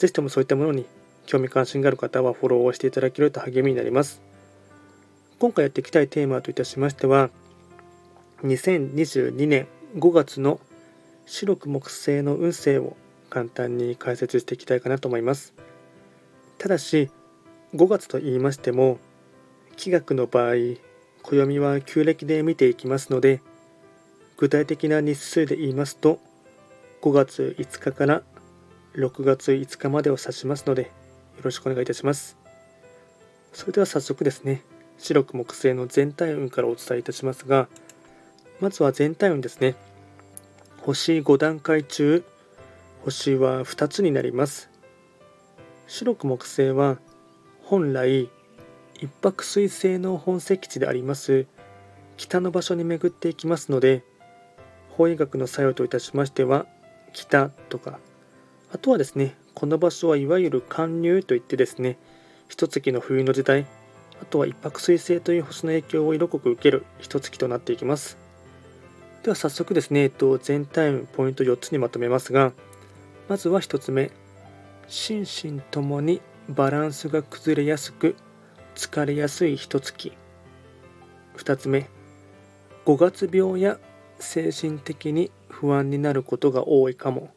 ぜひともそういったものに興味関心がある方はフォローをしていただけると励みになります。今回やっていきたいテーマといたしましては、2022年5月の白く木星の運勢を簡単に解説していきたいかなと思います。ただし、5月と言いましても、気学の場合、暦は旧暦で見ていきますので、具体的な日数で言いますと、5月5日から6月5日までを指しますので、よろしくお願いいたします。それでは早速ですね、白く木星の全体運からお伝えいたしますが、まずは全体運ですね。星5段階中、星は2つになります。白く木星は、本来、一泊水星の本石地であります北の場所に巡っていきますので法医学の作用といたしましては北とかあとはですね、この場所はいわゆる寒入といってですね、一月の冬の時代、あとは一泊水星という星の影響を色濃く受ける一月となっていきます。では早速ですね、えっと、全体ポイント4つにまとめますが、まずは1つ目、心身ともにバランスが崩れやすく、疲れやすい一月。2つ目、5月病や精神的に不安になることが多いかも。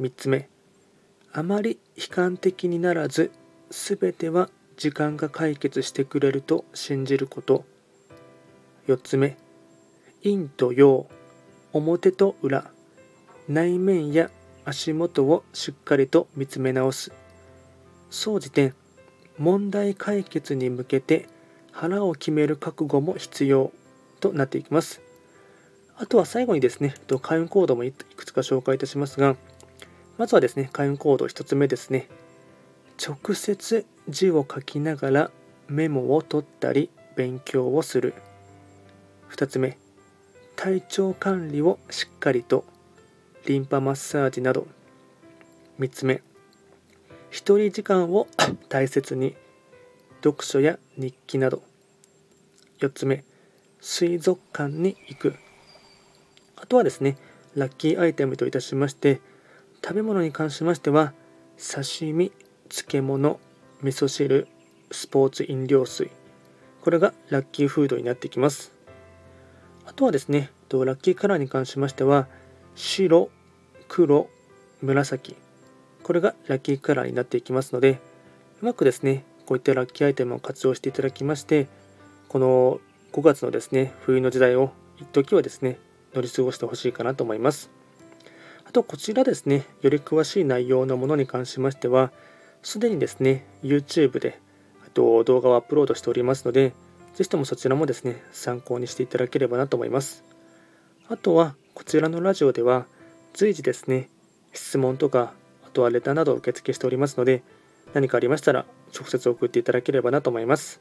3つ目。あまり悲観的にならず全ては時間が解決してくれると信じること。4つ目。陰と陽表と裏。内面や足元をしっかりと見つめ直す。総じて問題解決に向けて腹を決める覚悟も必要。となっていきます。あとは最後にですね開運コードもいくつか紹介いたしますがまずはですね、開運行動1つ目ですね。直接字を書きながらメモを取ったり勉強をする。2つ目、体調管理をしっかりとリンパマッサージなど。3つ目、一人時間を 大切に読書や日記など。4つ目、水族館に行く。あとはですね、ラッキーアイテムといたしまして、食べ物に関しましては刺身漬物味噌汁スポーツ飲料水。これがラッキーフードになってきます。あとはですねラッキーカラーに関しましては白黒紫。これがラッキーカラーになっていきますのでうまくですねこういったラッキーアイテムを活用していただきましてこの5月のですね冬の時代を一時はですね乗り過ごしてほしいかなと思います。あとこちらですね、より詳しい内容のものに関しましては、すでにですね、YouTube であと動画をアップロードしておりますので、ぜひともそちらもですね、参考にしていただければなと思います。あとは、こちらのラジオでは、随時ですね、質問とか、あとはレターなどを受付しておりますので、何かありましたら直接送っていただければなと思います。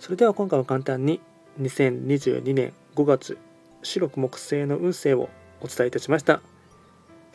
それでは今回は簡単に2022年5月白く木星の運勢をお伝えいたしました。